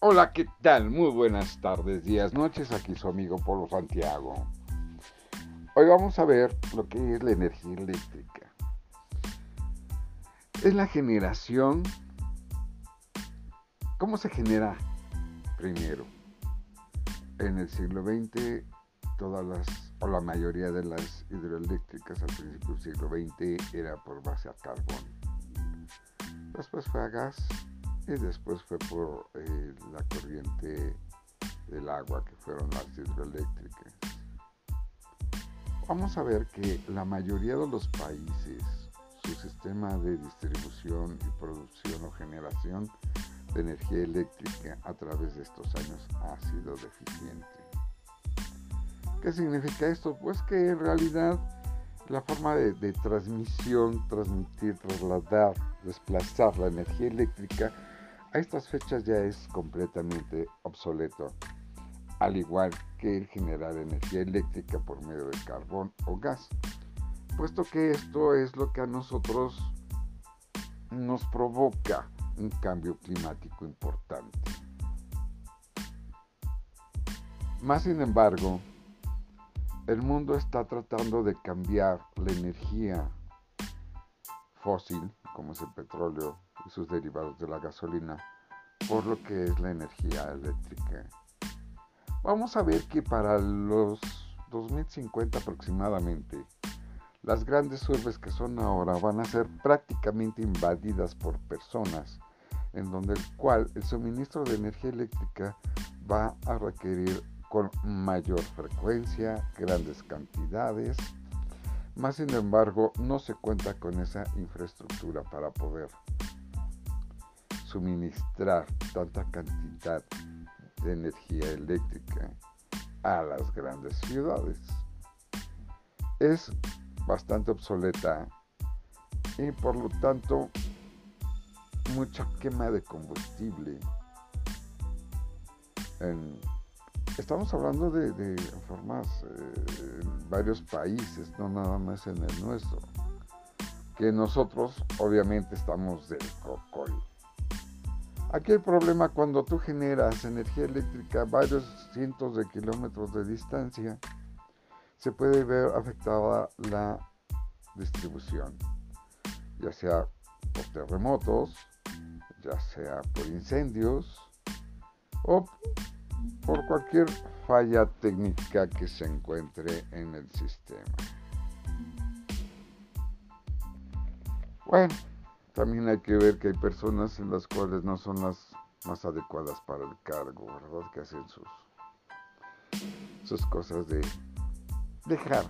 Hola, ¿qué tal? Muy buenas tardes, días, noches. Aquí su amigo Polo Santiago. Hoy vamos a ver lo que es la energía eléctrica. Es la generación. ¿Cómo se genera? Primero, en el siglo XX, todas las, o la mayoría de las hidroeléctricas al principio del siglo XX era por base a carbón. Después fue a gas y después fue por eh, la corriente del agua que fueron las hidroeléctricas. Vamos a ver que la mayoría de los países, su sistema de distribución y producción o generación de energía eléctrica a través de estos años ha sido deficiente. ¿Qué significa esto? Pues que en realidad la forma de, de transmisión, transmitir, trasladar, desplazar la energía eléctrica a estas fechas ya es completamente obsoleto, al igual que el generar energía eléctrica por medio de carbón o gas, puesto que esto es lo que a nosotros nos provoca un cambio climático importante. Más sin embargo, el mundo está tratando de cambiar la energía fósil, como es el petróleo sus derivados de la gasolina, por lo que es la energía eléctrica. Vamos a ver que para los 2050 aproximadamente, las grandes urbes que son ahora van a ser prácticamente invadidas por personas, en donde el cual el suministro de energía eléctrica va a requerir con mayor frecuencia, grandes cantidades, más sin embargo no se cuenta con esa infraestructura para poder suministrar tanta cantidad de energía eléctrica a las grandes ciudades. Es bastante obsoleta y por lo tanto mucha quema de combustible estamos hablando de, formas eh, en varios países, no nada más en el nuestro, que nosotros obviamente estamos del cocol. Aquí el problema cuando tú generas energía eléctrica a varios cientos de kilómetros de distancia, se puede ver afectada la distribución, ya sea por terremotos, ya sea por incendios o por cualquier falla técnica que se encuentre en el sistema. Bueno, también hay que ver que hay personas en las cuales no son las más adecuadas para el cargo, ¿verdad? Que hacen sus, sus cosas de dejar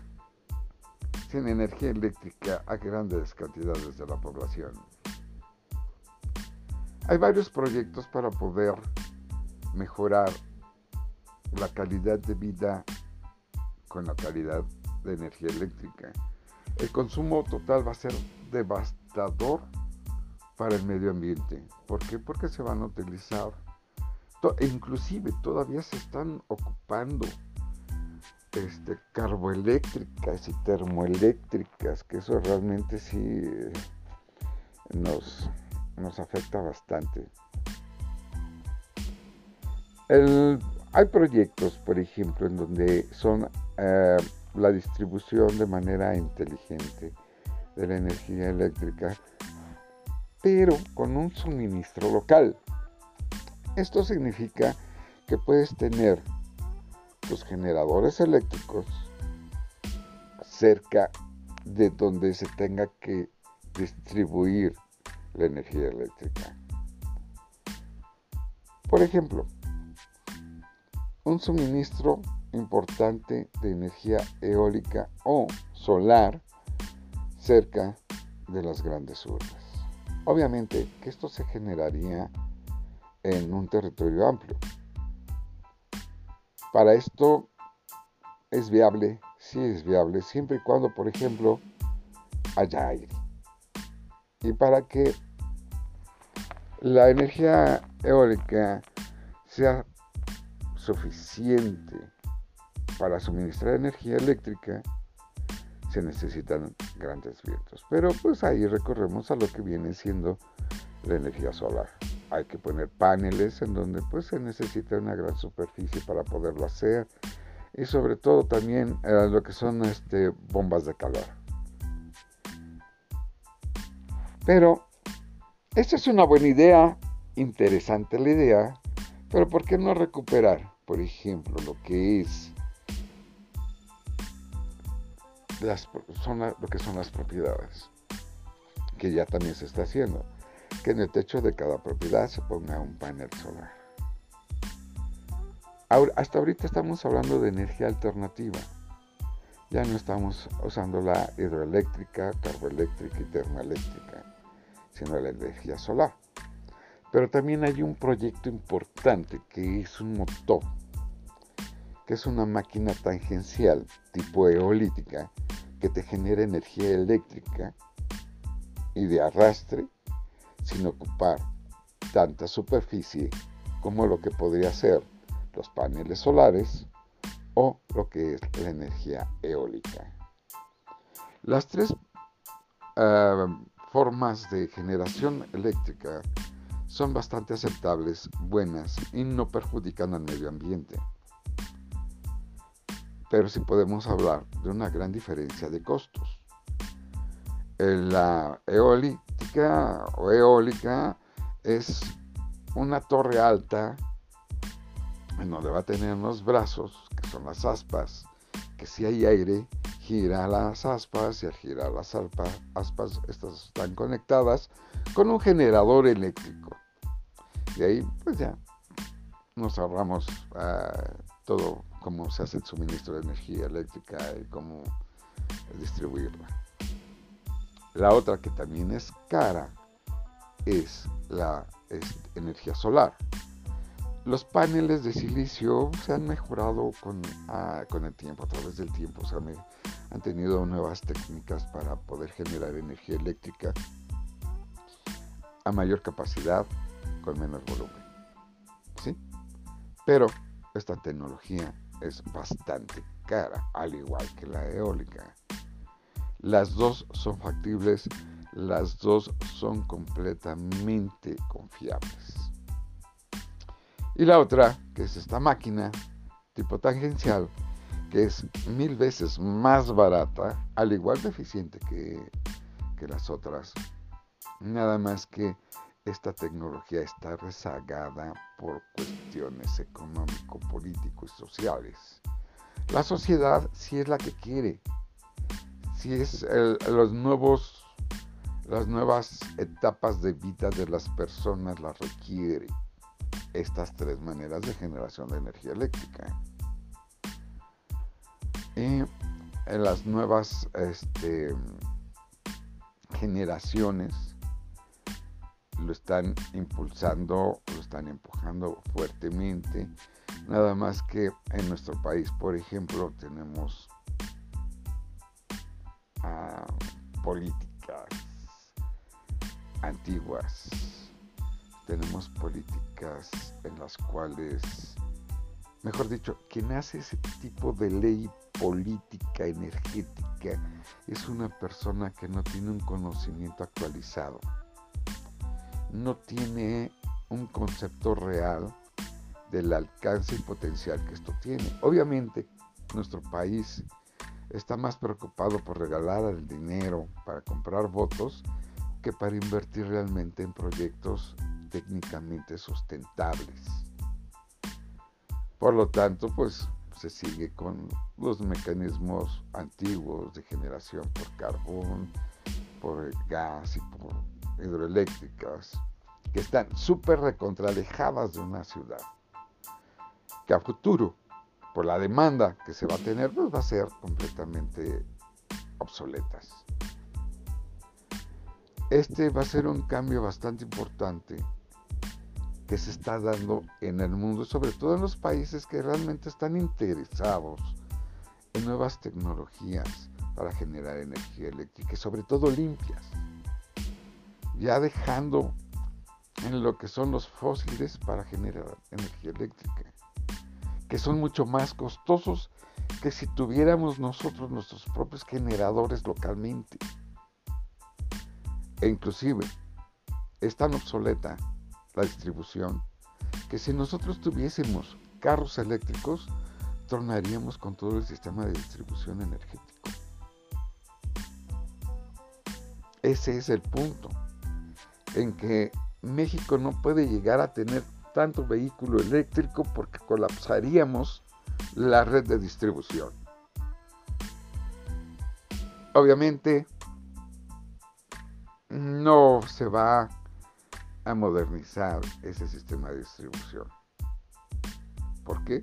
sin energía eléctrica a grandes cantidades de la población. Hay varios proyectos para poder mejorar la calidad de vida con la calidad de energía eléctrica. El consumo total va a ser devastador para el medio ambiente. ¿Por qué? Porque se van a utilizar, e inclusive todavía se están ocupando este, carboeléctricas y termoeléctricas, que eso realmente sí nos, nos afecta bastante. Hay proyectos, por ejemplo, en donde son eh, la distribución de manera inteligente de la energía eléctrica, pero con un suministro local. Esto significa que puedes tener tus generadores eléctricos cerca de donde se tenga que distribuir la energía eléctrica. Por ejemplo, un suministro importante de energía eólica o solar cerca de las grandes urbes. Obviamente que esto se generaría en un territorio amplio. Para esto es viable, sí es viable, siempre y cuando, por ejemplo, haya aire. Y para que la energía eólica sea suficiente para suministrar energía eléctrica, se necesitan grandes vientos. Pero pues ahí recorremos a lo que viene siendo la energía solar. hay que poner paneles en donde pues se necesita una gran superficie para poderlo hacer y sobre todo también eh, lo que son este, bombas de calor. Pero esta es una buena idea, interesante la idea, pero ¿por qué no recuperar, por ejemplo, lo que es son lo que son las propiedades? Que ya también se está haciendo. Que en el techo de cada propiedad se ponga un panel solar. hasta ahorita estamos hablando de energía alternativa. Ya no estamos usando la hidroeléctrica, carboeléctrica y termoeléctrica, sino la energía solar. Pero también hay un proyecto importante que es un motor, que es una máquina tangencial tipo eolítica que te genera energía eléctrica y de arrastre sin ocupar tanta superficie como lo que podría ser los paneles solares o lo que es la energía eólica. Las tres ah, formas de generación eléctrica son bastante aceptables, buenas y no perjudican al medio ambiente. Pero sí podemos hablar de una gran diferencia de costos. La eólica o eólica es una torre alta en donde va a tener unos brazos, que son las aspas, que si hay aire, gira las aspas y al girar las aspas, estas están conectadas con un generador eléctrico. Y ahí, pues ya, nos ahorramos ah, todo cómo se hace el suministro de energía eléctrica y cómo distribuirla. La otra que también es cara es la energía solar. Los paneles de silicio se han mejorado con, ah, con el tiempo, a través del tiempo. O han tenido nuevas técnicas para poder generar energía eléctrica a mayor capacidad con menos volumen. ¿Sí? Pero esta tecnología es bastante cara, al igual que la eólica. Las dos son factibles, las dos son completamente confiables. Y la otra, que es esta máquina tipo tangencial, que es mil veces más barata, al igual de eficiente que, que las otras. Nada más que esta tecnología está rezagada por cuestiones económico, político y sociales. La sociedad sí es la que quiere, si es los nuevos, las nuevas etapas de vida de las personas las requiere estas tres maneras de generación de energía eléctrica. Y en las nuevas este, generaciones lo están impulsando, lo están empujando fuertemente. Nada más que en nuestro país, por ejemplo, tenemos ah, políticas antiguas tenemos políticas en las cuales, mejor dicho, quien hace ese tipo de ley política energética es una persona que no tiene un conocimiento actualizado, no tiene un concepto real del alcance y potencial que esto tiene. Obviamente, nuestro país está más preocupado por regalar el dinero para comprar votos que para invertir realmente en proyectos técnicamente sustentables. Por lo tanto, pues se sigue con los mecanismos antiguos de generación por carbón, por gas y por hidroeléctricas, que están súper recontralejadas de una ciudad, que a futuro, por la demanda que se va a tener, pues va a ser completamente obsoletas. Este va a ser un cambio bastante importante que se está dando en el mundo, sobre todo en los países que realmente están interesados en nuevas tecnologías para generar energía eléctrica sobre todo limpias. Ya dejando en lo que son los fósiles para generar energía eléctrica, que son mucho más costosos que si tuviéramos nosotros nuestros propios generadores localmente. E inclusive es tan obsoleta la distribución, que si nosotros tuviésemos carros eléctricos, tornaríamos con todo el sistema de distribución energético. Ese es el punto en que México no puede llegar a tener tanto vehículo eléctrico porque colapsaríamos la red de distribución. Obviamente no se va a modernizar ese sistema de distribución. ¿Por qué?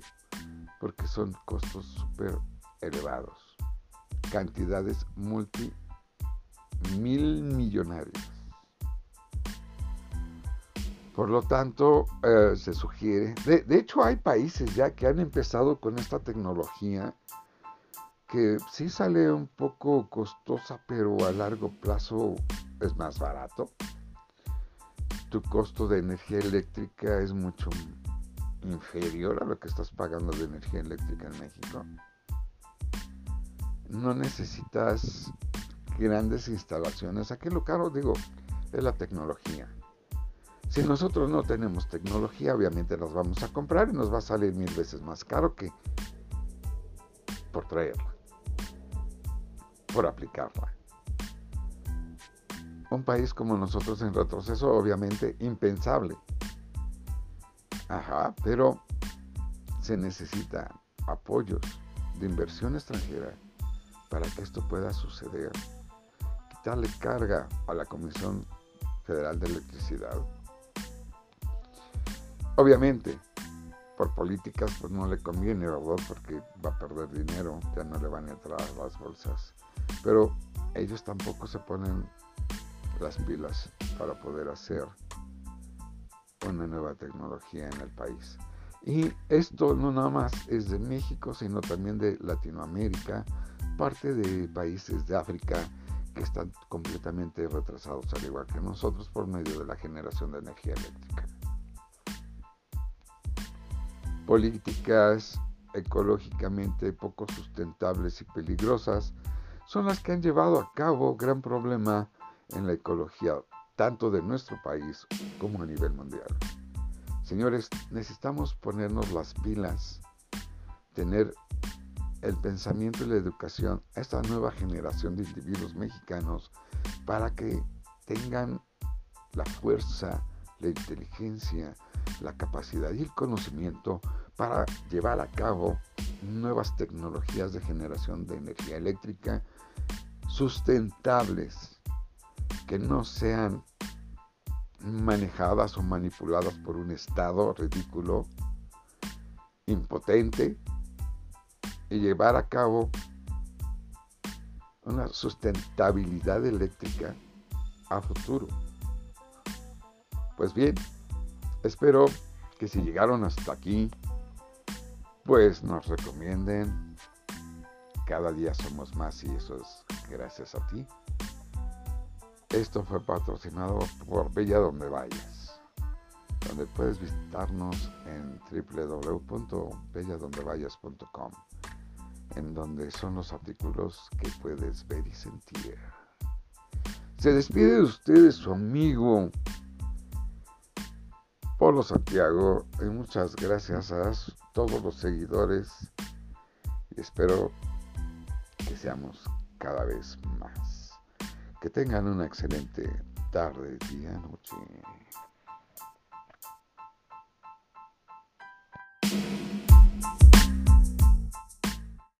Porque son costos súper elevados, cantidades multi. Por lo tanto, eh, se sugiere, de, de, hecho hay países ya que han empezado con esta tecnología que sí sale un poco costosa, pero a largo plazo es más barato. Tu costo de energía eléctrica es mucho inferior a lo que estás pagando de energía eléctrica en México. No necesitas grandes instalaciones. Aquí lo caro, digo, es la tecnología. Si nosotros no tenemos tecnología, obviamente las vamos a comprar y nos va a salir mil veces más caro que por traerla, por aplicarla. Un país como nosotros en retroceso, obviamente impensable. Ajá, pero se necesita apoyos de inversión extranjera para que esto pueda suceder. Quitarle carga a la Comisión Federal de Electricidad Obviamente, por políticas, pues no le conviene, ¿verdad? Porque va a perder dinero, ya no le van a entrar las bolsas. Pero ellos tampoco se ponen las pilas para poder hacer una nueva tecnología en el país. Y esto no nada más es de México, sino también de Latinoamérica, parte de países de África que están completamente retrasados, al igual que nosotros, por medio de la generación de energía eléctrica políticas ecológicamente poco sustentables y peligrosas son las que han llevado a cabo gran problema en la ecología, tanto de nuestro país como a nivel mundial. Señores, necesitamos ponernos las pilas, tener el pensamiento y la educación a esta nueva generación de individuos mexicanos para que tengan la fuerza, la inteligencia, la capacidad y el conocimiento para llevar a cabo nuevas tecnologías de generación de energía eléctrica sustentables, que no sean manejadas o manipuladas por un Estado ridículo, impotente, y llevar a cabo una sustentabilidad eléctrica a futuro. Pues bien, Espero que si llegaron hasta aquí, pues nos recomienden. Cada día somos más y eso es gracias a ti. Esto fue patrocinado por Bella Donde Vayas, donde puedes visitarnos en www.belladondevayas.com, en donde son los artículos que puedes ver y sentir. Se despide de ustedes su amigo Polo Santiago y muchas gracias a todos los seguidores y espero que seamos cada vez más. Que tengan una excelente tarde, día, noche.